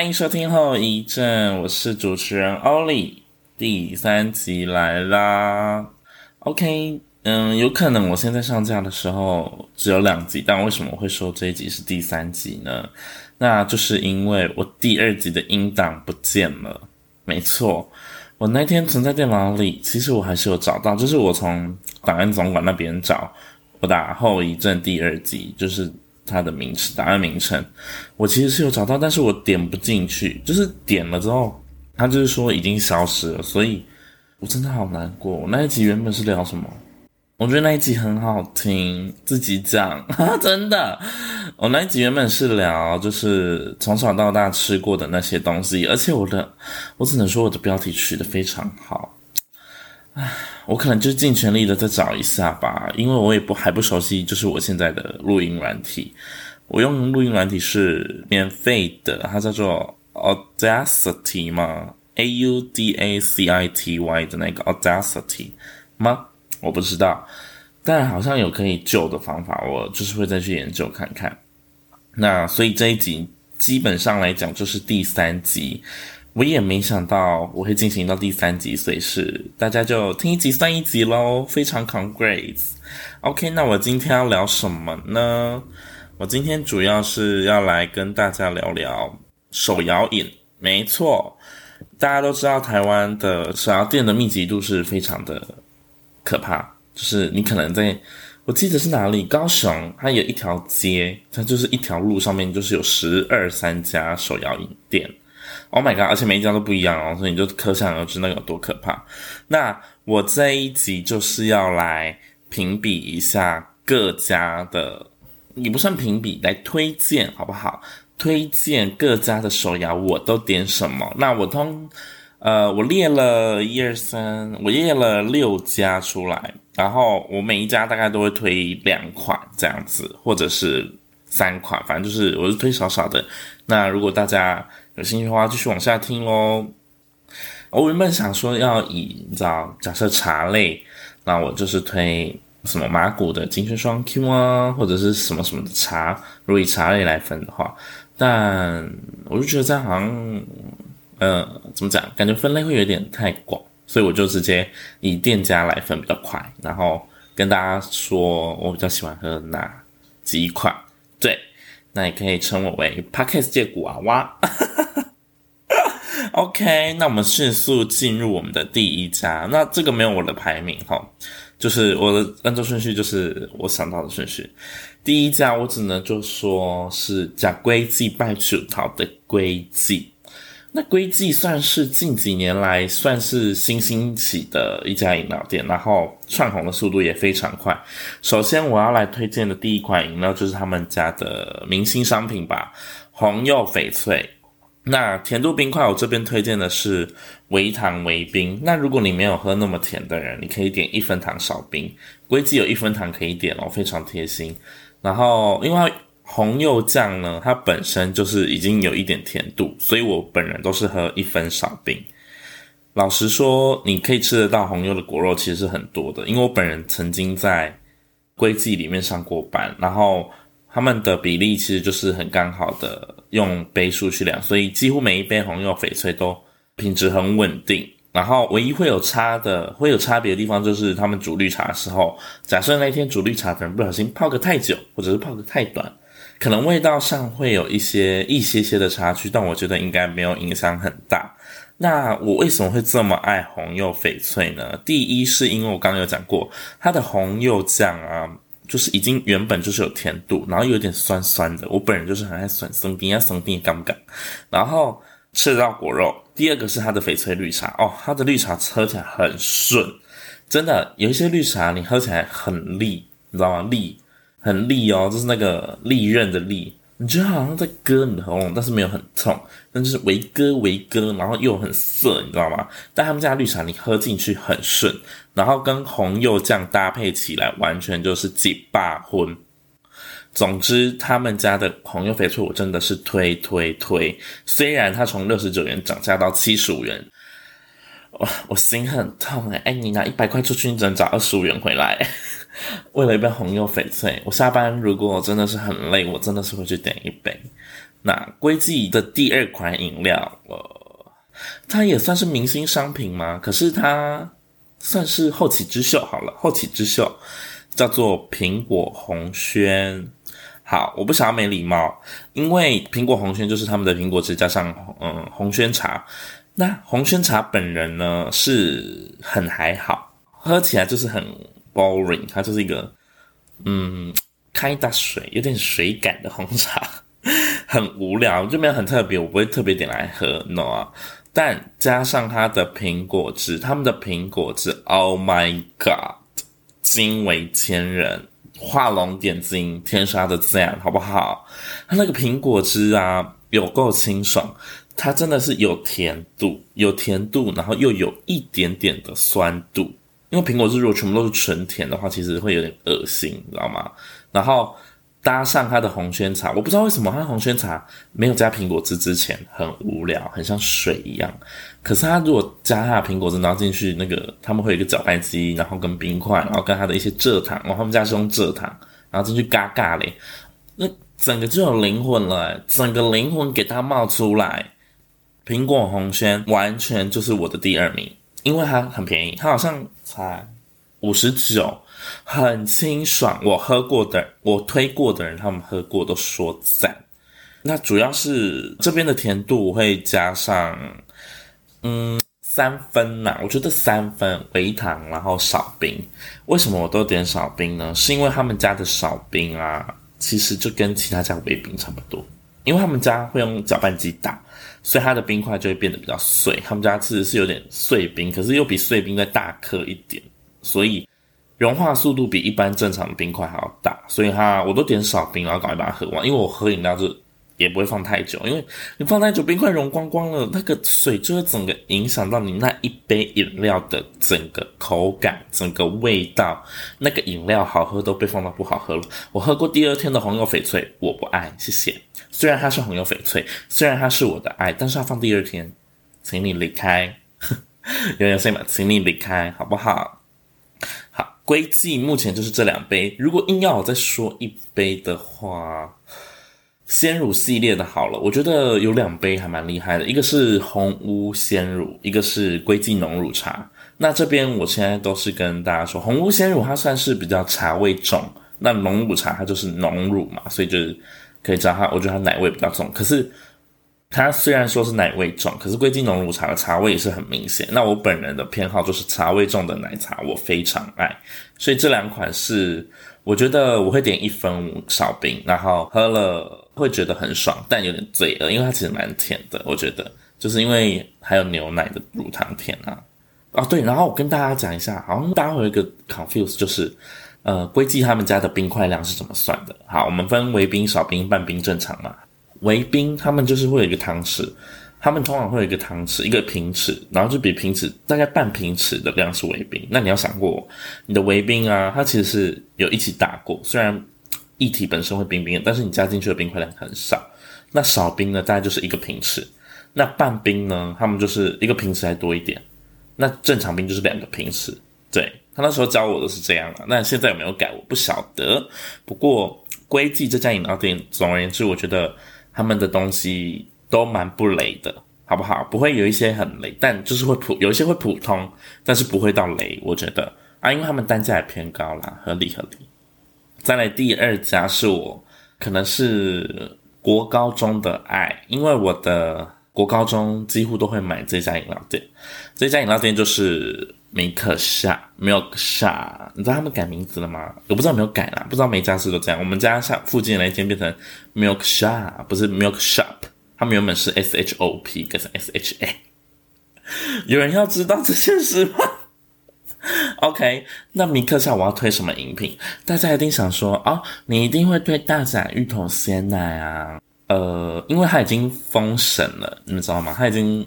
欢迎收听后遗症，我是主持人欧里，第三集来啦。OK，嗯，有可能我现在上架的时候只有两集，但为什么会说这一集是第三集呢？那就是因为我第二集的音档不见了。没错，我那天存在电脑里，其实我还是有找到，就是我从档案总管那边找，我打后遗症第二集，就是。它的名词，档案名称，我其实是有找到，但是我点不进去，就是点了之后，它就是说已经消失了，所以我真的好难过。我那一集原本是聊什么？我觉得那一集很好听，自己讲，哈哈，真的。我那一集原本是聊就是从小到大吃过的那些东西，而且我的，我只能说我的标题取得非常好。我可能就尽全力的再找一下吧，因为我也不还不熟悉，就是我现在的录音软体。我用录音软体是免费的，它叫做 Audacity 嘛，A U D A C I T Y 的那个 Audacity 吗？我不知道，但好像有可以救的方法，我就是会再去研究看看。那所以这一集基本上来讲就是第三集。我也没想到我会进行到第三集，所以是大家就听一集算一集喽，非常 congrats。OK，那我今天要聊什么呢？我今天主要是要来跟大家聊聊手摇饮。没错，大家都知道台湾的手摇店的密集度是非常的可怕，就是你可能在，我记得是哪里，高雄，它有一条街，它就是一条路上面就是有十二三家手摇饮店。Oh my god！而且每一家都不一样哦，所以你就可想而知那个有多可怕。那我这一集就是要来评比一下各家的，也不算评比，来推荐好不好？推荐各家的手摇我都点什么？那我通，呃，我列了一二三，我列了六家出来，然后我每一家大概都会推两款这样子，或者是三款，反正就是我是推少少的。那如果大家有兴趣的话，继续往下听喽。我原本想说要以你知道，假设茶类，那我就是推什么麻古的金萱双 Q 啊，或者是什么什么的茶。如果以茶类来分的话，但我就觉得这样好像，呃，怎么讲？感觉分类会有点太广，所以我就直接以店家来分比较快，然后跟大家说我比较喜欢喝哪几款。对。那也可以称我为 Podcast 界古娃娃。OK，那我们迅速进入我们的第一家。那这个没有我的排名哈，就是我的按照顺序，就是我想到的顺序。第一家我只能就说是假龟记拜树桃的龟记。那龟记算是近几年来算是新兴起的一家饮料店，然后窜红的速度也非常快。首先我要来推荐的第一款饮料就是他们家的明星商品吧，红柚翡翠。那甜度冰块我这边推荐的是微糖微冰。那如果你没有喝那么甜的人，你可以点一分糖少冰。龟记有一分糖可以点哦，非常贴心。然后因为红柚酱呢，它本身就是已经有一点甜度，所以我本人都是喝一分少冰。老实说，你可以吃得到红柚的果肉其实是很多的，因为我本人曾经在龟记里面上过班，然后他们的比例其实就是很刚好的用杯数去量，所以几乎每一杯红柚翡翠都品质很稳定。然后唯一会有差的、会有差别的地方，就是他们煮绿茶的时候，假设那天煮绿茶的人不小心泡个太久，或者是泡个太短。可能味道上会有一些一些些的差距，但我觉得应该没有影响很大。那我为什么会这么爱红柚翡翠呢？第一是因为我刚刚有讲过，它的红柚酱啊，就是已经原本就是有甜度，然后有点酸酸的。我本人就是很爱酸生冰啊，酸甜敢不敢？然后吃得到果肉。第二个是它的翡翠绿茶哦，它的绿茶喝起来很顺，真的有一些绿茶你喝起来很利，你知道吗？利。很利哦，就是那个利刃的利，你觉得好像在割你的喉咙，但是没有很痛，但就是微割微割，然后又很涩，你知道吗？但他们家绿茶你喝进去很顺，然后跟红柚酱搭配起来，完全就是几把婚。总之，他们家的红柚翡翠我真的是推推推，虽然它从六十九元涨价到七十五元，我我心很痛诶，哎，你拿一百块出去，你只能找二十五元回来。为了一杯红柚翡翠，我下班如果真的是很累，我真的是会去点一杯。那归记的第二款饮料，呃，它也算是明星商品吗？可是它算是后起之秀好了，后起之秀叫做苹果红轩。好，我不想要没礼貌，因为苹果红轩就是他们的苹果汁加上嗯红轩茶。那红轩茶本人呢是很还好，喝起来就是很 boring，它就是一个嗯开大水，有点水感的红茶，很无聊，就没有很特别，我不会特别点来喝，no 啊。但加上它的苹果汁，他们的苹果汁，Oh my God，惊为天人。画龙点睛，天杀的赞，好不好？它那个苹果汁啊，有够清爽，它真的是有甜度，有甜度，然后又有一点点的酸度。因为苹果汁如果全部都是纯甜的话，其实会有点恶心，你知道吗？然后。搭上它的红轩茶，我不知道为什么它红轩茶没有加苹果汁之前很无聊，很像水一样。可是它如果加它的苹果汁，然后进去那个他们会有一个搅拌机，然后跟冰块，然后跟它的一些蔗糖，然后他们家是用蔗糖，然后进去嘎嘎嘞，那整个就有灵魂了，整个灵魂给它冒出来。苹果红轩完全就是我的第二名，因为它很便宜，它好像才五十九。很清爽，我喝过的，我推过的人，他们喝过都说赞。那主要是这边的甜度会加上，嗯，三分呐，我觉得三分微糖，然后少冰。为什么我都点少冰呢？是因为他们家的少冰啊，其实就跟其他家微冰差不多，因为他们家会用搅拌机打，所以它的冰块就会变得比较碎。他们家其实是有点碎冰，可是又比碎冰再大颗一点，所以。融化速度比一般正常的冰块还要大，所以它我都点少冰，然后赶快把它喝完。因为我喝饮料就也不会放太久，因为你放太久，冰块融光光了，那个水就会整个影响到你那一杯饮料的整个口感、整个味道。那个饮料好喝都被放到不好喝了。我喝过第二天的红油翡翠，我不爱，谢谢。虽然它是红油翡翠，虽然它是我的爱，但是要放第二天，请你离开。有点碎嘛，请你离开，好不好？龟记目前就是这两杯，如果硬要我再说一杯的话，鲜乳系列的好了，我觉得有两杯还蛮厉害的，一个是红屋鲜乳，一个是龟记浓乳茶。那这边我现在都是跟大家说，红屋鲜乳它算是比较茶味重，那浓乳茶它就是浓乳嘛，所以就是可以知道它，我觉得它奶味比较重，可是。它虽然说是奶味重，可是龟记浓乳茶的茶味也是很明显。那我本人的偏好就是茶味重的奶茶，我非常爱。所以这两款是我觉得我会点一分少冰，然后喝了会觉得很爽，但有点罪恶，因为它其实蛮甜的。我觉得就是因为还有牛奶的乳糖甜啊。哦对，然后我跟大家讲一下，好像大家会有一个 confuse，就是呃龟记他们家的冰块量是怎么算的？好，我们分微冰、少冰、半冰、正常嘛。微冰，他们就是会有一个汤匙，他们通常会有一个汤匙，一个平尺，然后就比平尺大概半平尺的量是微冰。那你要想过，你的微冰啊，它其实是有一起打过，虽然液体本身会冰冰，但是你加进去的冰块量很少。那少冰呢，大概就是一个平尺。那半冰呢，他们就是一个平尺还多一点。那正常冰就是两个平尺。对，他那时候教我的是这样啊，那现在有没有改我不晓得。不过归记这家饮料店，总而言之，我觉得。他们的东西都蛮不雷的，好不好？不会有一些很雷，但就是会普，有一些会普通，但是不会到雷。我觉得啊，因为他们单价也偏高啦，合理合理。再来第二家是我可能是国高中的爱，因为我的国高中几乎都会买这家饮料店。这家饮料店就是。米克夏，Milk Sha，你知道他们改名字了吗？我不知道有没有改啦，不知道每家是都这样。我们家下附近的那间变成 Milk Sha，不是 Milk Shop，他们原本是 S H O P 改成 S H A。有人要知道这件事吗？OK，那米克夏我要推什么饮品？大家一定想说哦，你一定会推大甲芋头鲜奶啊。呃，因为它已经封神了，你们知道吗？它已经。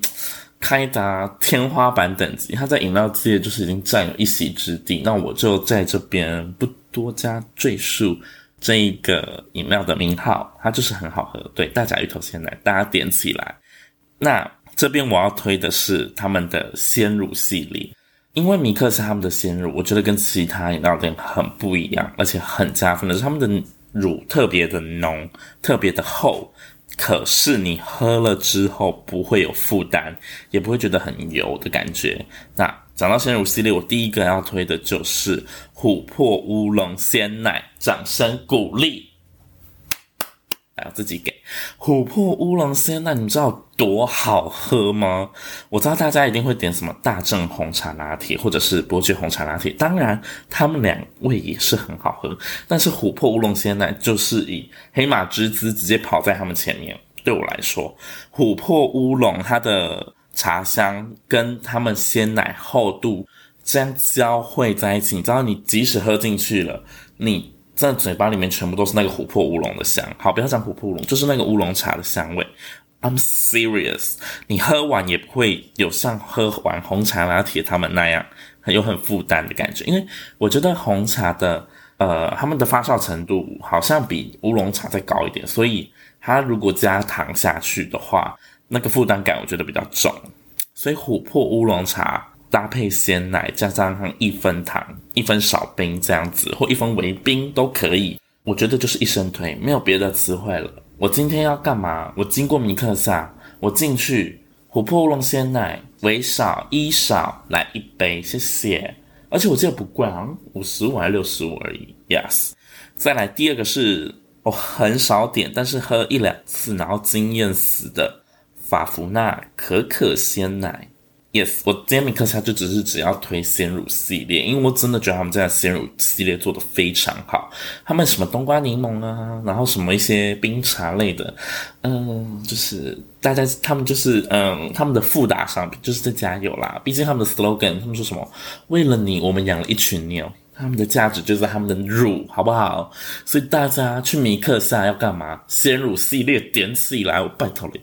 开达天花板等级，它在饮料界就是已经占有一席之地。那我就在这边不多加赘述这一个饮料的名号，它就是很好喝。对，大甲芋头鲜奶，大家点起来。那这边我要推的是他们的鲜乳系列，因为米克是他们的鲜乳，我觉得跟其他饮料店很不一样，而且很加分的是他们的乳特别的浓，特别的厚。可是你喝了之后不会有负担，也不会觉得很油的感觉。那讲到鲜乳系列，我第一个要推的就是琥珀乌龙鲜奶，掌声鼓励。来，我自己给琥珀乌龙鲜奶，你知道多好喝吗？我知道大家一定会点什么大正红茶拿铁，或者是伯爵红茶拿铁，当然他们两位也是很好喝，但是琥珀乌龙鲜奶就是以黑马之姿直接跑在他们前面。对我来说，琥珀乌龙它的茶香跟他们鲜奶厚度这样交汇在一起，你知道，你即使喝进去了，你。在嘴巴里面全部都是那个琥珀乌龙的香，好，不要讲琥珀乌龙，就是那个乌龙茶的香味。I'm serious，你喝完也不会有像喝完红茶拿铁他们那样很有很负担的感觉，因为我觉得红茶的呃他们的发酵程度好像比乌龙茶再高一点，所以它如果加糖下去的话，那个负担感我觉得比较重，所以琥珀乌龙茶。搭配鲜奶，加上一分糖、一分少冰这样子，或一分微冰都可以。我觉得就是一生推，没有别的词汇了。我今天要干嘛？我经过迷客夏，我进去琥珀乌龙鲜奶，微少一少来一杯，谢谢。而且我记得不贵，啊五十五还是六十五而已。Yes，再来第二个是我很少点，但是喝一两次然后惊艳死的法芙娜可可鲜奶。Yes，我今天米克夏就只是只要推鲜乳系列，因为我真的觉得他们家的鲜乳系列做得非常好。他们什么冬瓜柠檬啊，然后什么一些冰茶类的，嗯，就是大家他们就是嗯，他们的附打商品就是在加油啦。毕竟他们的 slogan，他们说什么为了你，我们养了一群牛，他们的价值就是他们的乳，好不好？所以大家去米克夏要干嘛？鲜乳系列点起来，我拜托你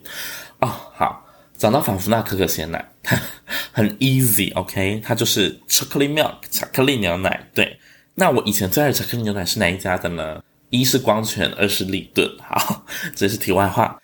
哦，好。讲到法芙娜可可鲜奶，它很 easy，OK，、它就是 chocolate milk 巧克力牛奶。对，那我以前最爱的巧克力牛奶是哪一家的呢？一是光泉，二是立顿。好，这是题外话。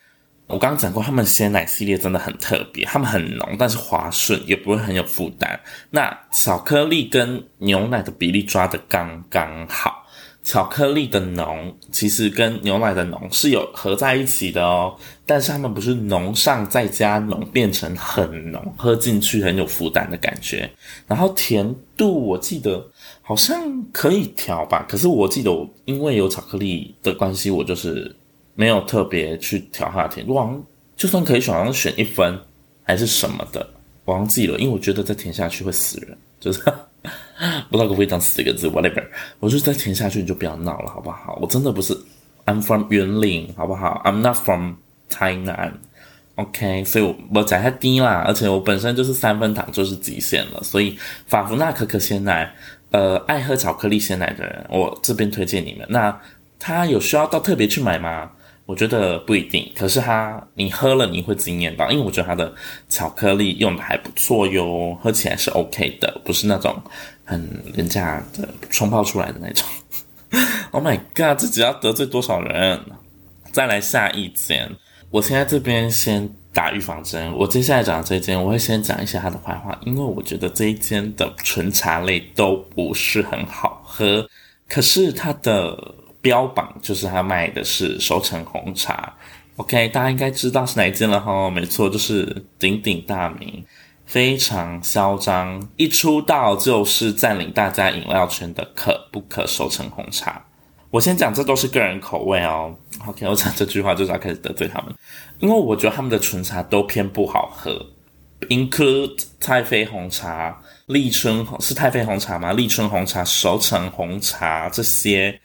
我刚刚讲过，他们鲜奶系列真的很特别，他们很浓，但是滑顺，也不会很有负担。那巧克力跟牛奶的比例抓得刚刚好。巧克力的浓其实跟牛奶的浓是有合在一起的哦，但是它们不是浓上再加浓变成很浓，喝进去很有负担的感觉。然后甜度我记得好像可以调吧，可是我记得我因为有巧克力的关系，我就是没有特别去调它的甜度。我好像就算可以选，好像选一分还是什么的，我忘记了，因为我觉得再甜下去会死人，就是。不知道可不可以讲四个字，whatever。我就再填下去，你就不要闹了，好不好？我真的不是，I'm from 员林，好不好？I'm not from 台南，OK。所以我我讲太低啦，而且我本身就是三分糖就是极限了，所以法芙娜可可鲜奶，呃，爱喝巧克力鲜奶的人，我这边推荐你们。那他有需要到特别去买吗？我觉得不一定，可是它你喝了你会惊艳到，因为我觉得它的巧克力用的还不错哟，喝起来是 OK 的，不是那种很廉价的冲泡出来的那种。Oh my god，这只要得罪多少人？再来下一间，我现在这边先打预防针，我接下来讲的这一间，我会先讲一下它的坏话，因为我觉得这一间的纯茶类都不是很好喝，可是它的。标榜就是他卖的是熟成红茶，OK，大家应该知道是哪一间了哈，没错，就是鼎鼎大名，非常嚣张，一出道就是占领大家饮料圈的可不可熟成红茶。我先讲，这都是个人口味哦，OK，我讲这句话就是要开始得罪他们，因为我觉得他们的纯茶都偏不好喝，include 太妃红茶、立春是太妃红茶吗？立春红茶、熟成红茶这些。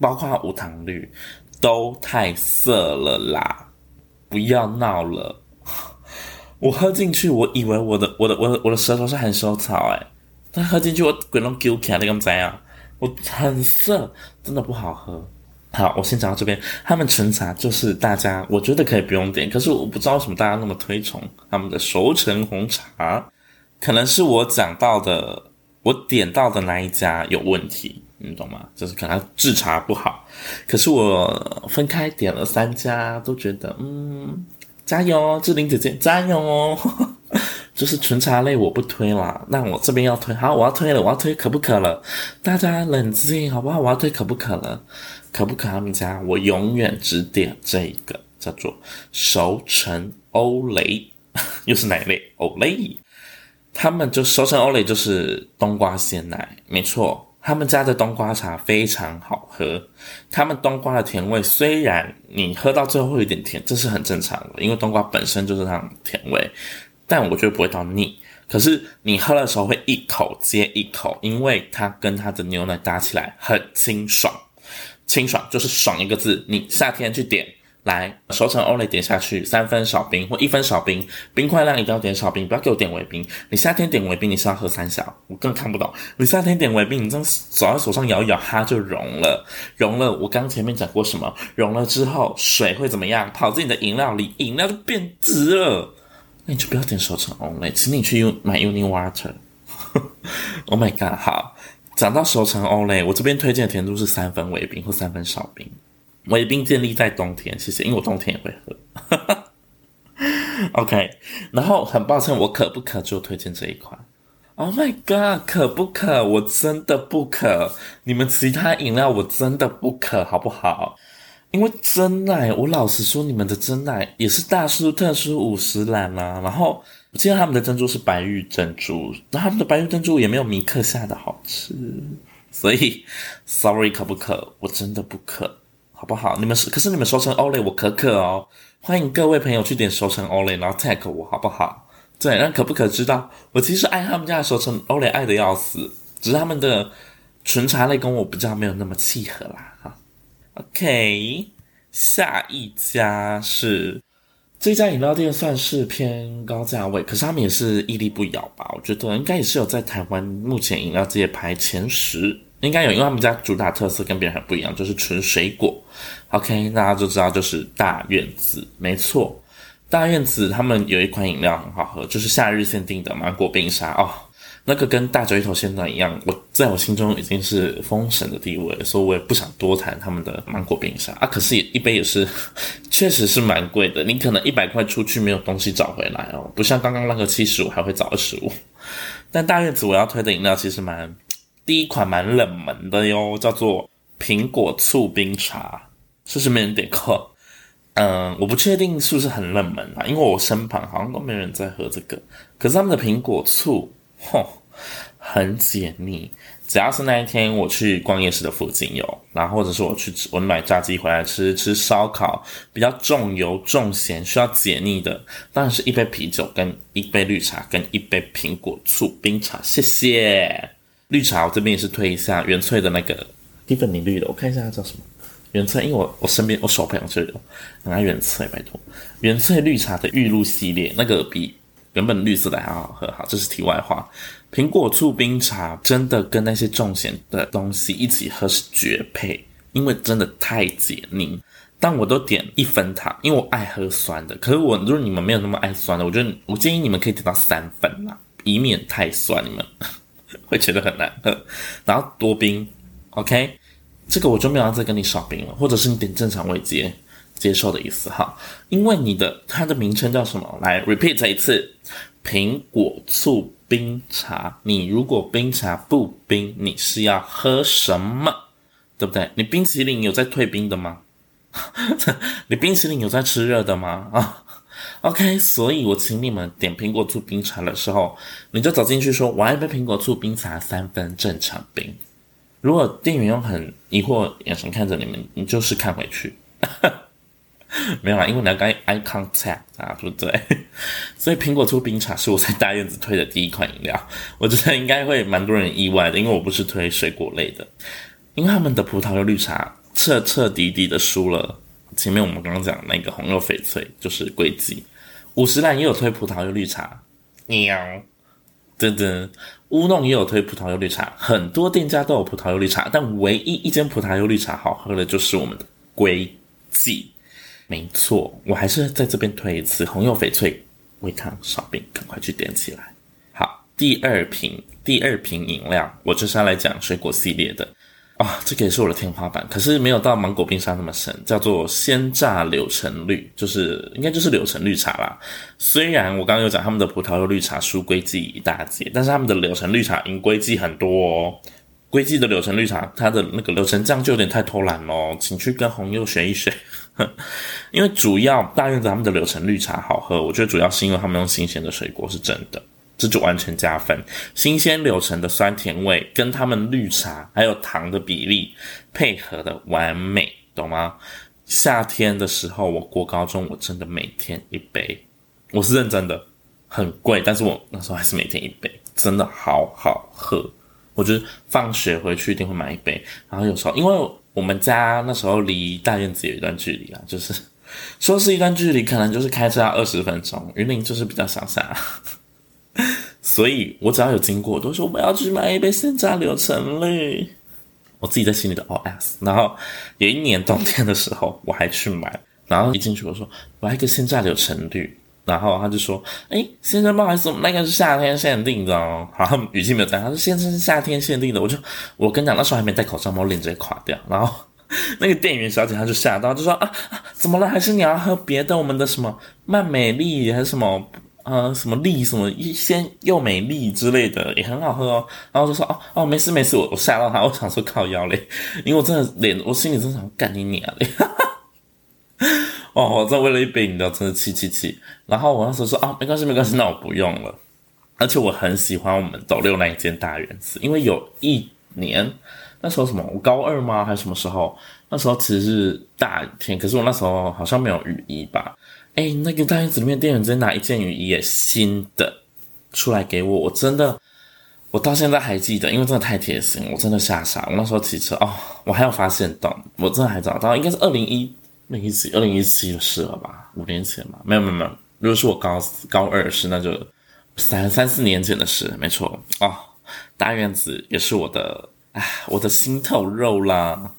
包括无糖绿都太涩了啦！不要闹了，我喝进去，我以为我的我的我的我的舌头是含羞草诶，但喝进去我鬼龙丢起来那个怎样？我很涩，真的不好喝。好，我先讲到这边。他们纯茶就是大家我觉得可以不用点，可是我不知道为什么大家那么推崇他们的熟成红茶，可能是我讲到的我点到的那一家有问题。你懂吗？就是可能制茶不好，可是我分开点了三家，都觉得嗯，加油，志玲姐姐加油哦！就是纯茶类我不推啦，那我这边要推，好，我要推了，我要推可不可了？大家冷静好不好？我要推可不可了？可不可他们家我永远只点这个叫做熟成欧蕾，又是哪一类？欧蕾。他们就熟成欧蕾就是冬瓜鲜奶，没错。他们家的冬瓜茶非常好喝。他们冬瓜的甜味虽然你喝到最后会有点甜，这是很正常的，因为冬瓜本身就是那种甜味，但我觉得不会到腻。可是你喝的时候会一口接一口，因为它跟它的牛奶搭起来很清爽，清爽就是爽一个字。你夏天去点。来，熟成欧蕾点下去，三分少冰或一分少冰，冰块量一定要点少冰，不要给我点微冰。你夏天点微冰，你是要喝三小，我更看不懂。你夏天点微冰，你这样手在手上摇一摇，它就融了，融了。我刚前面讲过什么？融了之后，水会怎么样？跑进你的饮料里，饮料就变质了。那你就不要点熟成欧蕾，请你去买 Uni Water。Oh my god！好，讲到熟成欧蕾，我这边推荐的甜度是三分微冰或三分少冰。微冰建立在冬天，谢谢，因为我冬天也会喝。OK，然后很抱歉，我可不可就推荐这一款？Oh my god，可不可？我真的不可。你们其他饮料我真的不可，好不好？因为真奶，我老实说，你们的真奶也是大叔特殊五十岚啦。然后我记得他们的珍珠是白玉珍珠，然后他们的白玉珍珠也没有米克夏的好吃，所以 Sorry，可不可？我真的不可。好不好？你们是，可是你们熟成欧蕾我可可哦，欢迎各位朋友去点熟成欧蕾，然后 tag 我好不好？对，那可不可知道，我其实爱他们家的熟成欧蕾爱的要死，只是他们的纯茶类跟我比较没有那么契合啦。哈，OK，下一家是这家饮料店算是偏高价位，可是他们也是屹立不摇吧？我觉得应该也是有在台湾目前饮料界排前十。应该有，因为他们家主打特色跟别人很不一样，就是纯水果。OK，大家就知道就是大院子，没错，大院子他们有一款饮料很好喝，就是夏日限定的芒果冰沙哦，那个跟大嘴头鲜奶一样，我在我心中已经是封神的地位，所以我也不想多谈他们的芒果冰沙啊。可是一杯也是，确实是蛮贵的，你可能一百块出去没有东西找回来哦，不像刚刚那个七十五还会找二十五。但大院子我要推的饮料其实蛮。第一款蛮冷门的哟，叫做苹果醋冰茶，是不是没人点过？嗯，我不确定是不是很冷门啊，因为我身旁好像都没人在喝这个。可是他们的苹果醋，吼，很解腻。只要是那一天我去逛夜市的附近有，然后或者是我去吃，我买炸鸡回来吃，吃烧烤比较重油重咸需要解腻的，当然是一杯啤酒跟一杯绿茶跟一杯苹果醋冰茶，谢谢。绿茶，我这边也是推一下原萃的那个蒂芙尼绿的，我看一下它叫什么原萃，因为我我身边我手朋友就有，拿原萃拜托，原萃绿茶的玉露系列那个比原本绿色的还要好喝，好，这是题外话。苹果醋冰茶真的跟那些重咸的东西一起喝是绝配，因为真的太解腻。但我都点一分糖，因为我爱喝酸的。可是我如果你们没有那么爱酸的，我觉得我建议你们可以点到三分啦，以免太酸，你们。会觉得很难喝，然后多冰，OK，这个我就没有要再跟你少冰了，或者是你点正常位接接受的意思哈，因为你的它的名称叫什么？来 repeat 一次，苹果醋冰茶。你如果冰茶不冰，你是要喝什么？对不对？你冰淇淋有在退冰的吗？你冰淇淋有在吃热的吗？啊 ？OK，所以我请你们点苹果醋冰茶的时候，你就走进去说：“我要一杯苹果醋冰茶，三分正常冰。”如果店员用很疑惑眼神看着你们，你就是看回去，没有啦，因为你要跟 eye contact 啊，对不对？所以苹果醋冰茶是我在大院子推的第一款饮料，我觉得应该会蛮多人意外的，因为我不是推水果类的，因为他们的葡萄柚绿茶彻彻底底的输了前面我们刚刚讲那个红柚翡翠，就是贵记。五十岚也有推葡萄柚绿茶，喵，噔噔，乌弄也有推葡萄柚绿茶，很多店家都有葡萄柚绿茶，但唯一一间葡萄柚绿茶好喝的就是我们的龟记，没错，我还是在这边推一次红柚翡翠微糖少冰，赶快去点起来。好，第二瓶，第二瓶饮料，我就是要来讲水果系列的。啊、这个也是我的天花板，可是没有到芒果冰沙那么深，叫做鲜榨柳橙绿，就是应该就是柳橙绿茶啦。虽然我刚刚有讲他们的葡萄柚绿茶输龟记一大截，但是他们的柳橙绿茶赢龟记很多哦。龟记的柳橙绿茶，它的那个柳橙酱就有点太偷懒喽，请去跟红柚学一学。因为主要大院子他们的柳橙绿茶好喝，我觉得主要是因为他们用新鲜的水果，是真的，这就完全加分。新鲜柳橙的酸甜味跟他们绿茶还有糖的比例配合的完美，懂吗？夏天的时候，我国高中我真的每天一杯，我是认真的，很贵，但是我那时候还是每天一杯，真的好好喝。我就是放学回去一定会买一杯，然后有时候因为我们家那时候离大院子有一段距离啊，就是说是一段距离，可能就是开车要二十分钟。云林就是比较乡下，所以我只要有经过，我都说我要去买一杯现榨柳橙绿。我自己在心里的 OS。然后有一年冬天的时候，我还去买，然后一进去我说我要一个现榨柳橙绿。然后他就说：“哎，先生，不好意思，我们那个是夏天限定的哦。”好，他语气没有在，他说：“先生是夏天限定的。”我就我跟你讲，那时候还没戴口罩，我脸直接垮掉。然后 那个店员小姐她就吓到，就说：“啊，怎么了？还是你要喝别的？我们的什么曼美丽还是什么呃什么丽什么一鲜又美丽之类的也很好喝哦。”然后就说：“哦哦，没事没事。”我我吓到他，我想说靠腰嘞，因为我真的脸，我心里真想干你娘嘞。哦，我真为了一杯饮料，真的气气气。然后我那时候说啊，没关系，没关系，那我不用了。而且我很喜欢我们斗六那一间大院子，因为有一年那时候什么，我高二吗？还是什么时候？那时候其实是大雨天，可是我那时候好像没有雨衣吧？哎，那个大院子里面店员直接拿一件雨衣也新的出来给我，我真的，我到现在还记得，因为真的太贴心，我真的吓傻。我那时候骑车哦，我还有发现到，我真的还找到，应该是二零一。那一次，二零一七的事了吧？五年前嘛，没有没有没有。如果是我高高二时，那就三三四年前的事，没错哦。大院子也是我的，哎，我的心头肉啦。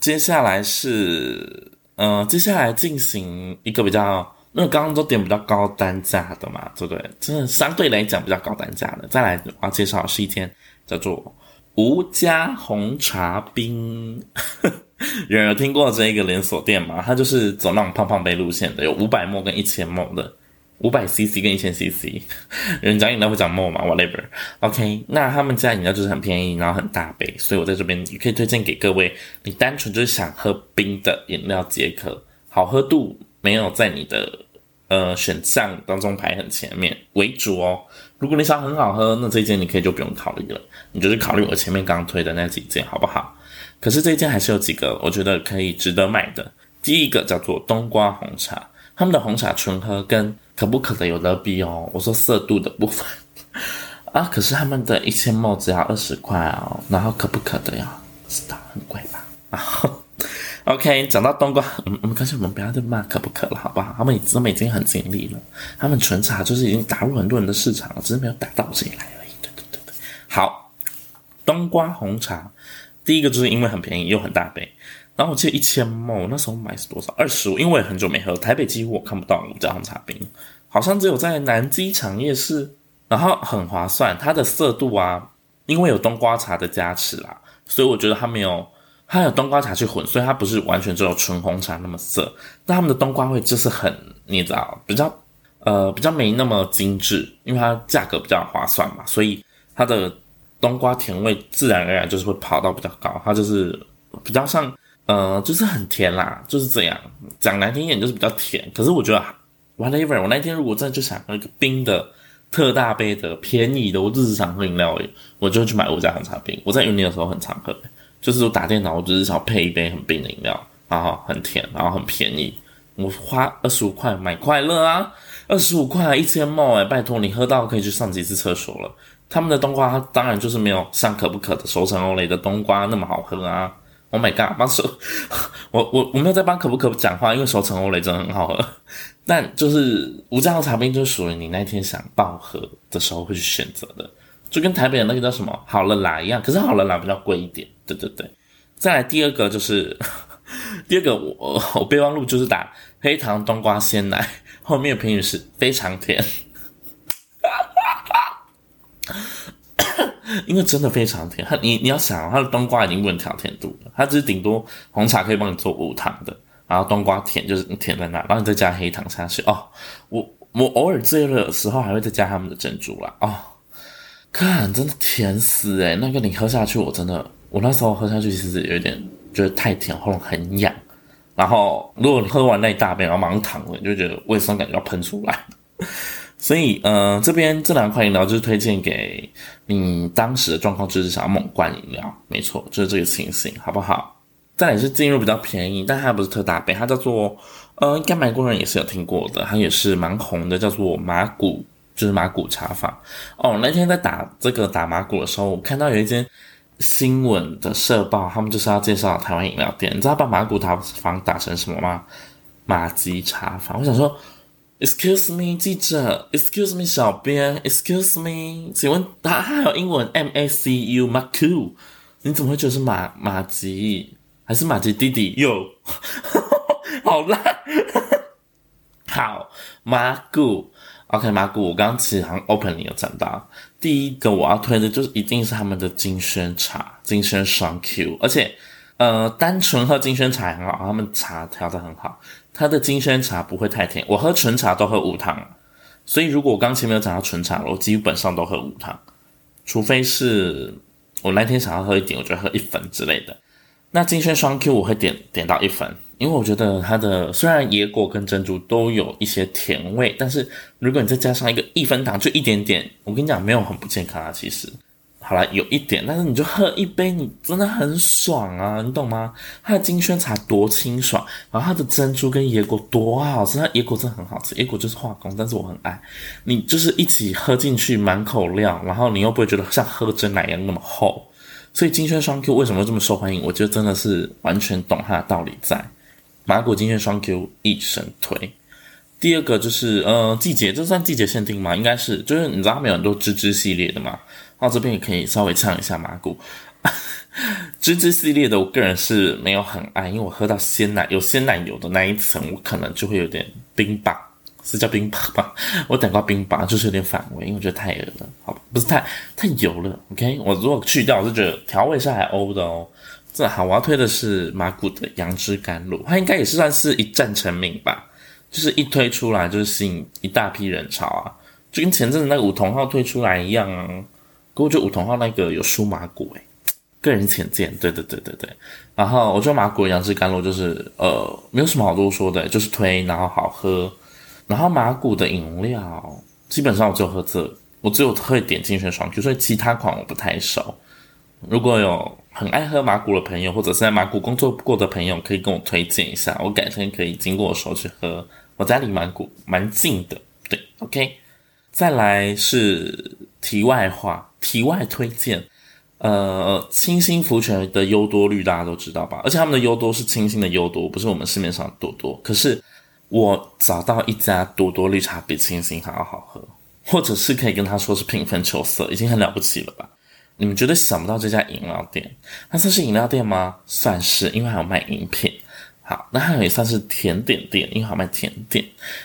接下来是，嗯、接下来进行一个比较，那刚刚都点比较高单价的嘛，对不对？真的相对来讲比较高单价的。再来，我要介绍的是一间叫做吴家红茶冰。有人有听过这一个连锁店吗？它就是走那种胖胖杯路线的，有五百 ml 跟一千 ml 的，五百 cc 跟一千 cc。人讲饮料会讲 ml 嘛？Whatever。OK，那他们家饮料就是很便宜，然后很大杯，所以我在这边也可以推荐给各位。你单纯就是想喝冰的饮料解渴，好喝度没有在你的呃选项当中排很前面为主哦。如果你想很好喝，那这一间你可以就不用考虑了，你就是考虑我前面刚推的那几件，好不好？可是这一间还是有几个我觉得可以值得买的。第一个叫做冬瓜红茶，他们的红茶纯喝跟可不可的有得比哦。我说色度的部分啊，可是他们的一千 ml 只要二十块哦，然后可不可的呀，知道很贵吧？然 后 OK，讲到冬瓜，嗯嗯，可是我们不要再骂可不可了，好不好？他们他们已经很尽力了，他们纯茶就是已经打入很多人的市场了，只是没有打到这里来而已。对对对对，好，冬瓜红茶。第一个就是因为很便宜又很大杯，然后我记得一千 ml 那时候买是多少？二十五，因为我也很久没喝，台北几乎我看不到五家红茶冰，好像只有在南机场夜市，然后很划算，它的色度啊，因为有冬瓜茶的加持啦，所以我觉得它没有，它有冬瓜茶去混，所以它不是完全只有纯红茶那么涩，那他们的冬瓜味就是很，你知道，比较呃比较没那么精致，因为它价格比较划算嘛，所以它的。冬瓜甜味自然而然就是会跑到比较高，它就是比较像，呃，就是很甜啦，就是这样。讲难听一点就是比较甜。可是我觉得，whatever，我那天如果真的就想喝一个冰的特大杯的便宜的，我日常喝饮料而已，我就去买我家红茶冰。我在云林的时候很常喝，就是我打电脑，我只是想配一杯很冰的饮料，然后很甜，然后很便宜。我花二十五块买快乐啊，二十五块一千 ml 哎，拜托你喝到可以去上几次厕所了。他们的冬瓜，它当然就是没有像可不可的熟成欧蕾的冬瓜那么好喝啊！Oh my god，帮手，我我我没有在帮可不可讲话，因为熟成欧蕾真的很好喝。但就是吴家红茶冰，就属于你那天想爆喝的时候会去选择的，就跟台北的那个叫什么好了啦一样。可是好了啦比较贵一点，对对对。再来第二个就是 第二个我，我我备忘录就是打黑糖冬瓜鲜奶，后面的评语是非常甜。因为真的非常甜，它你你要想，它的冬瓜已经不能调甜度了，它只是顶多红茶可以帮你做无糖的，然后冬瓜甜就是甜在那，然后你再加黑糖下去哦。我我偶尔醉了的时候还会再加他们的珍珠啦哦。看，真的甜死诶、那个你喝下去，我真的，我那时候喝下去其实有一点觉得太甜，喉咙很痒。然后如果你喝完那一大杯，然后马上躺了，你就觉得胃酸感觉要喷出来。所以，呃，这边这两款饮料就是推荐给你当时的状况，就是想要猛灌饮料，没错，就是这个情形，好不好？再来是进入比较便宜，但它不是特大杯，它叫做，呃，应该蛮多人也是有听过的，它也是蛮红的，叫做麻古，就是麻古茶坊。哦，那天在打这个打麻古的时候，我看到有一间新闻的社报，他们就是要介绍台湾饮料店，你知道把麻古茶坊打成什么吗？马吉茶坊。我想说。Excuse me，记者。Excuse me，小编。Excuse me，请问他还有英文 M A C U Macu？你怎么会觉得是马马吉还是马吉弟弟？哟，好烂。好，马古。OK，马古。我刚刚其实好像 open 你有讲到，第一个我要推的就是一定是他们的金萱茶，金萱双 Q，而且呃，单纯喝金萱茶也很好，他们茶调的很好。它的金萱茶不会太甜，我喝纯茶都喝无糖，所以如果我刚前面有讲到纯茶，我基本上都喝无糖，除非是我那天想要喝一点，我就喝一粉之类的。那金萱双 Q 我会点点到一粉，因为我觉得它的虽然野果跟珍珠都有一些甜味，但是如果你再加上一个一分糖，就一点点，我跟你讲没有很不健康啊，其实。好了，有一点，但是你就喝一杯，你真的很爽啊，你懂吗？它的金萱茶多清爽，然后它的珍珠跟野果多好吃，它野果真的很好吃，野果就是化工，但是我很爱。你就是一起喝进去，满口料，然后你又不会觉得像喝真奶一样那么厚，所以金萱双 Q 为什么这么受欢迎？我觉得真的是完全懂它的道理在。麻古金萱双 Q 一生推。第二个就是呃季节，这算季节限定吗？应该是，就是你知道他们有很多芝芝系列的嘛。到这边也可以稍微唱一下麻古，芝芝系列的，我个人是没有很爱，因为我喝到鲜奶有鲜奶油的那一层，我可能就会有点冰棒，是叫冰棒吧？我等过冰棒就是有点反胃，因为我觉得太油了，好，不是太太油了。OK，我如果去掉，我是觉得调味是还 O 的哦。这好，我要推的是麻古的杨枝甘露，它应该也是算是一战成名吧，就是一推出来就是吸引一大批人潮啊，就跟前阵子那个五桐号推出来一样啊。可我觉得五桐号那个有输麻古诶，个人浅见，对对对对对。然后我觉得麻古杨枝甘露就是呃没有什么好多说的，就是推然后好喝。然后麻古的饮料基本上我只有喝这，我只有会点精选爽 Q，所以其他款我不太熟。如果有很爱喝麻古的朋友，或者是在麻古工作过的朋友，可以跟我推荐一下，我改天可以经过我手去喝。我家离麻古蛮近的，对，OK。再来是题外话。题外推荐，呃，清新福泉的优多绿大家都知道吧？而且他们的优多是清新的优多，不是我们市面上的多多。可是我找到一家多多绿茶比清新还要好喝，或者是可以跟他说是平分秋色，已经很了不起了吧？你们绝对想不到这家饮料店，它算是饮料店吗？算是，因为还有卖饮品。好，那它也算是甜点店，因为还有卖甜点。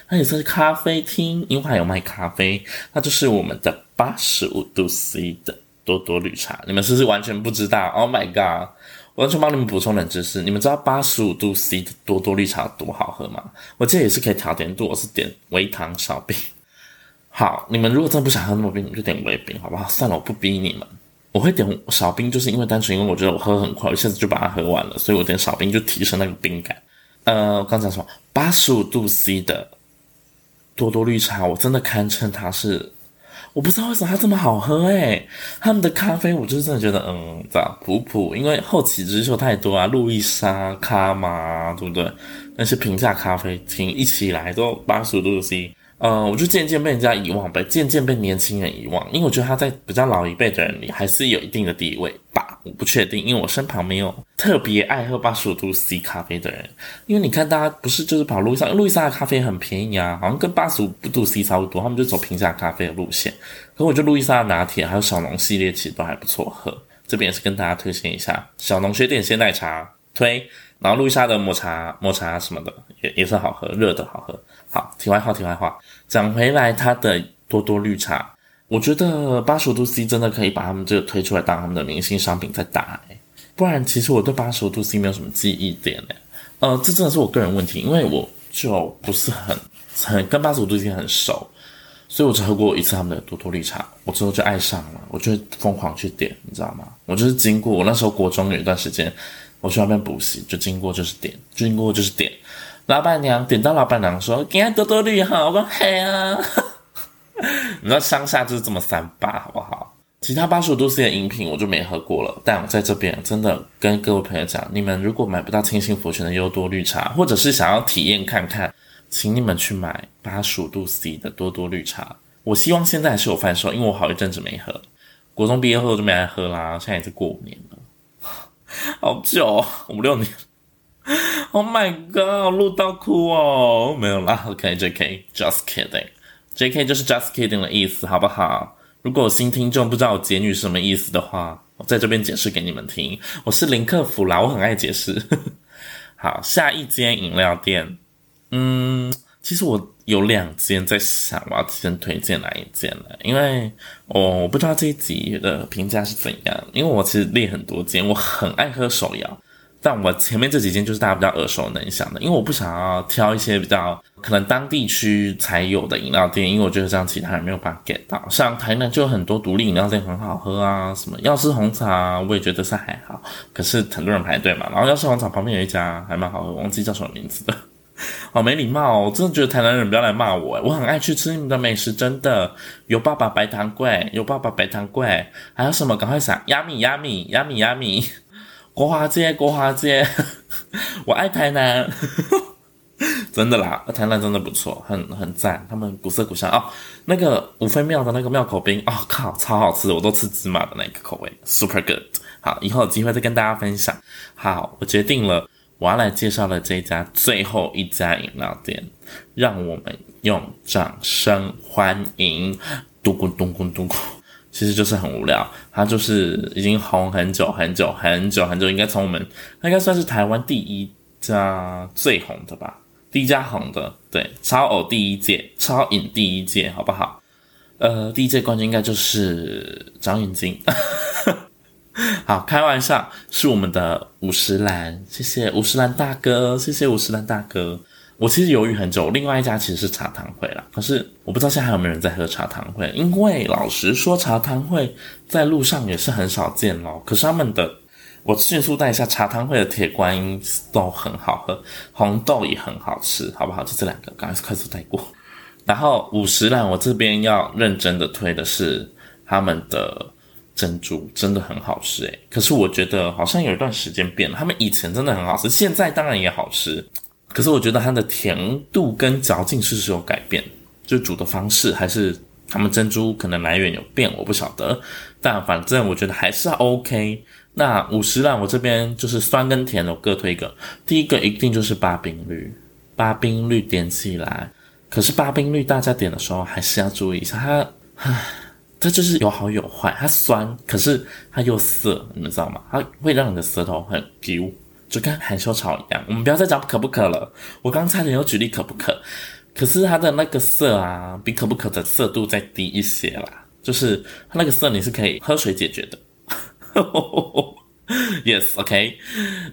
它也算是咖啡厅，因为还有卖咖啡。那就是我们的。八十五度 C 的多多绿茶，你们是不是完全不知道？Oh my god！我完全帮你们补充冷知识。你们知道八十五度 C 的多多绿茶多好喝吗？我记得也是可以调甜度，我是点微糖少冰。好，你们如果真的不想喝那么冰，你们就点微冰，好不好？算了，我不逼你们。我会点少冰，就是因为单纯因为我觉得我喝很快，我一下子就把它喝完了，所以我点少冰就提升那个冰感。呃，我刚才说八十五度 C 的多多绿茶，我真的堪称它是。我不知道为什么它这么好喝诶、他们的咖啡我就是真的觉得嗯，咋普普，因为后起之秀太多啊，路易莎、卡玛，对不对？那些平价咖啡厅一起来都八十五度 C。呃，我就渐渐被人家遗忘，被渐渐被年轻人遗忘，因为我觉得他在比较老一辈的人里还是有一定的地位吧，我不确定，因为我身旁没有特别爱喝八十五度 C 咖啡的人，因为你看大家不是就是跑路易莎，路易莎的咖啡很便宜啊，好像跟八十五度 C 差不多，他们就走平价咖啡的路线。可我觉得路易莎拿铁还有小农系列其实都还不错喝，这边也是跟大家推荐一下小农雪点鲜奶茶推，然后路易莎的抹茶抹茶什么的也也是好喝，热的好喝。好，题外话，题外话，讲回来，它的多多绿茶，我觉得八十五度 C 真的可以把他们这个推出来当他们的明星商品再打，不然其实我对八十五度 C 没有什么记忆点诶，呃，这真的是我个人问题，因为我就不是很很跟八十五度 C 很熟，所以我只喝过一次他们的多多绿茶，我之后就爱上了，我就疯狂去点，你知道吗？我就是经过我那时候国中有一段时间，我去那边补习，就经过就是点，经过就是点，老板娘点到老板娘说给他多多绿哈，我说嘿啊，你知道乡下就是这么三八好不好？其他八十五度 C 的饮品我就没喝过了，但我在这边真的跟各位朋友讲，你们如果买不到清新佛泉的优多绿茶，或者是想要体验看看，请你们去买八十五度 C 的多多绿茶。我希望现在还是有贩售，因为我好一阵子没喝，国中毕业后就没来喝啦，现在也是过五年了，好久哦，五六年。Oh my god，录到哭哦，没有啦，OK，JK，just kidding，JK 就是 just kidding 的意思，好不好？如果有新听众不知道我结语是什么意思的话，我在这边解释给你们听。我是林克福啦，我很爱解释。好，下一间饮料店，嗯，其实我有两间在想，我要先推荐哪一间呢？因为我我不知道这一集的评价是怎样，因为我其实列很多间，我很爱喝手摇。但我前面这几间就是大家比较耳熟能详的，因为我不想要挑一些比较可能当地区才有的饮料店，因为我觉得这样其他人没有办法 get 到。像台南就有很多独立饮料店很好喝啊，什么药师红茶，我也觉得是还好，可是很多人排队嘛。然后药师红茶旁边有一家还蛮好喝，忘记叫什么名字的，好 没礼貌哦！我真的觉得台南人不要来骂我，我很爱去吃你们的美食，真的有爸爸白糖粿，有爸爸白糖粿，还有什么？赶快想，鸭米鸭米鸭米鸭米。国华街，国华街，我爱台南，真的啦，台南真的不错，很很赞，他们古色古香哦。那个五分庙的那个庙口冰，哦靠，超好吃，我都吃芝麻的那个口味，super good。好，以后有机会再跟大家分享。好，我决定了，我要来介绍的这家最后一家饮料店，让我们用掌声欢迎，嘟咕嘟咕嘟咕。其实就是很无聊，它就是已经红很久很久很久很久，应该从我们它应该算是台湾第一家最红的吧，第一家红的，对，超偶第一届，超饮第一届，好不好？呃，第一届冠军应该就是张云京，好，开玩笑，是我们的五十岚，谢谢五十岚大哥，谢谢五十岚大哥。我其实犹豫很久，另外一家其实是茶汤会啦，可是我不知道现在还有没有人在喝茶汤会，因为老实说，茶汤会在路上也是很少见咯。可是他们的，我迅速带一下茶汤会的铁观音都很好喝，红豆也很好吃，好不好？就这两个，刚才快速带过。然后五十岚，我这边要认真的推的是他们的珍珠，真的很好吃诶。可是我觉得好像有一段时间变了，他们以前真的很好吃，现在当然也好吃。可是我觉得它的甜度跟嚼劲是不是有改变，就煮的方式还是他们珍珠可能来源有变，我不晓得。但反正我觉得还是 OK。那五十啦我这边就是酸跟甜的我各推一个，第一个一定就是八冰绿，八冰绿点起来。可是八冰绿大家点的时候还是要注意一下，它，唉，它就是有好有坏，它酸，可是它又涩，你们知道吗？它会让你的舌头很丢。就跟含羞草一样，我们不要再讲可不可了。我刚才有举例可不可，可是它的那个涩啊，比可不可的涩度再低一些啦。就是它那个涩你是可以喝水解决的。Yes，OK。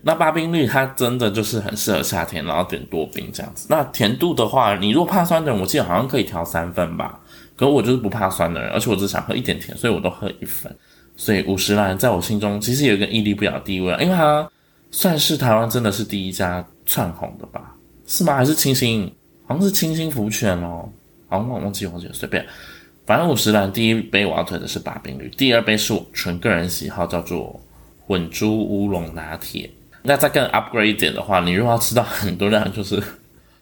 那八冰绿它真的就是很适合夏天，然后点多冰这样子。那甜度的话，你如果怕酸的人，我记得好像可以调三分吧。可我就是不怕酸的人，而且我只想喝一点甜，所以我都喝一份。所以五十岚在我心中其实有一个屹立不了的地位，因为它。算是台湾真的是第一家窜红的吧？是吗？还是清新？好像是清新福泉哦。好，我忘记忘记了，随便。反正五十岚第一杯我要推的是八冰绿，第二杯是我纯个人喜好，叫做混珠乌龙拿铁。那再更 upgrade 一点的话，你如果要吃到很多量，就是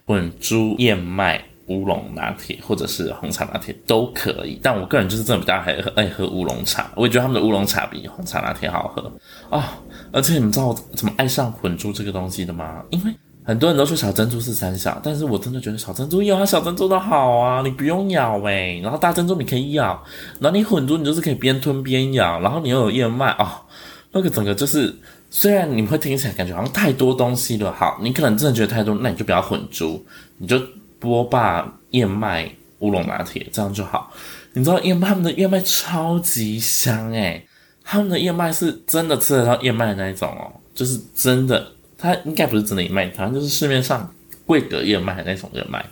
混珠燕麦乌龙拿铁，或者是红茶拿铁都可以。但我个人就是真的比较爱喝爱喝乌龙茶，我也觉得他们的乌龙茶比红茶拿铁好喝啊。而且你们知道我怎么爱上混珠这个东西的吗？因为很多人都说小珍珠是三小，但是我真的觉得小珍珠有它小珍珠的好啊，你不用咬诶、然后大珍珠你可以咬，然后你混珠你就是可以边吞边咬，然后你又有燕麦哦，那个整个就是虽然你会听起来感觉好像太多东西了，好，你可能真的觉得太多，那你就不要混珠，你就波霸燕麦乌龙拿铁这样就好。你知道燕麦他们的燕麦超级香诶、他们的燕麦是真的吃得到燕麦那一种哦，就是真的，它应该不是真的燕麦，反正就是市面上贵格燕麦的那种燕麦，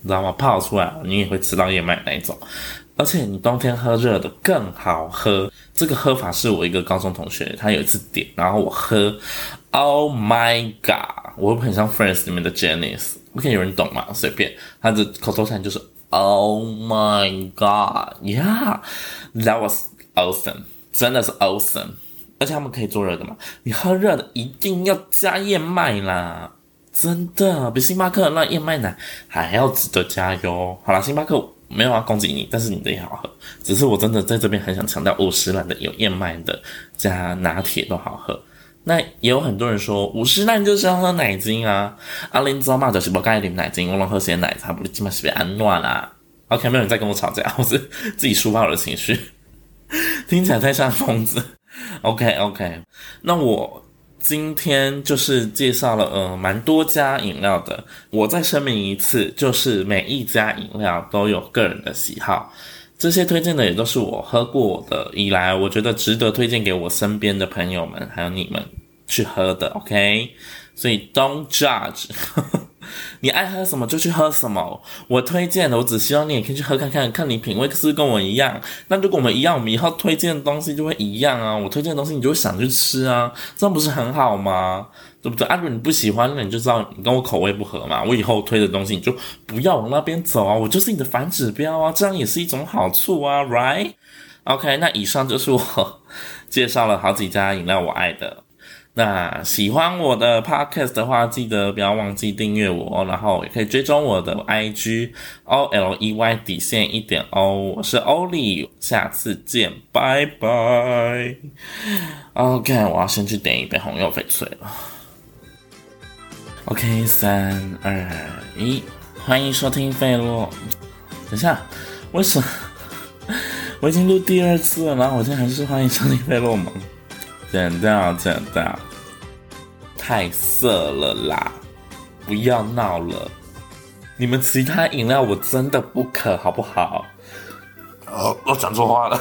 你知道吗？泡出来你也会吃到燕麦那一种，而且你冬天喝热的更好喝。这个喝法是我一个高中同学，他有一次点，然后我喝，Oh my god！我很像 Friends 里面的 Janice。OK，有人懂吗？随便，他的口头禅就是 Oh my god！Yeah，that was awesome，真的是 awesome。而且他们可以做热的嘛？你喝热的一定要加燕麦啦，真的比星巴克那燕麦奶还要值得加油。好啦，星巴克没有要攻击你，但是你的也好喝。只是我真的在这边很想强调，五十岚的有燕麦的加拿铁都好喝。那也有很多人说五十岚就是要喝奶精啊，阿林知道吗？就是不该啉奶精，我能喝些奶茶，不就基本是被安暖啦。OK，没有人在跟我吵架，我是自己抒发我的情绪，听起来太像疯子。OK OK，那我今天就是介绍了呃蛮多家饮料的，我再声明一次，就是每一家饮料都有个人的喜好。这些推荐的也都是我喝过的以来，我觉得值得推荐给我身边的朋友们，还有你们去喝的，OK？所以 don't judge，你爱喝什么就去喝什么。我推荐的，我只希望你也可以去喝看看，看你品味是不是跟我一样。那如果我们一样，我们以后推荐的东西就会一样啊。我推荐的东西，你就会想去吃啊，这样不是很好吗？对不对？啊，如果你不喜欢，那你就知道你跟我口味不合嘛。我以后推的东西，你就不要往那边走啊。我就是你的反指标啊，这样也是一种好处啊，right？OK，那以上就是我介绍了好几家饮料我爱的。那喜欢我的 podcast 的话，记得不要忘记订阅我，然后也可以追踪我的 IG O L E Y 底线一点 O，我是欧里，下次见，拜拜。OK，我要先去点一杯红柚翡翠了。OK，三二一，欢迎收听费洛。等下，为什么 我已经录第二次了，然后我现在还是欢迎收听费洛蒙？剪掉，剪掉，太色了啦！不要闹了，你们其他饮料我真的不渴，好不好？哦，我讲错话了。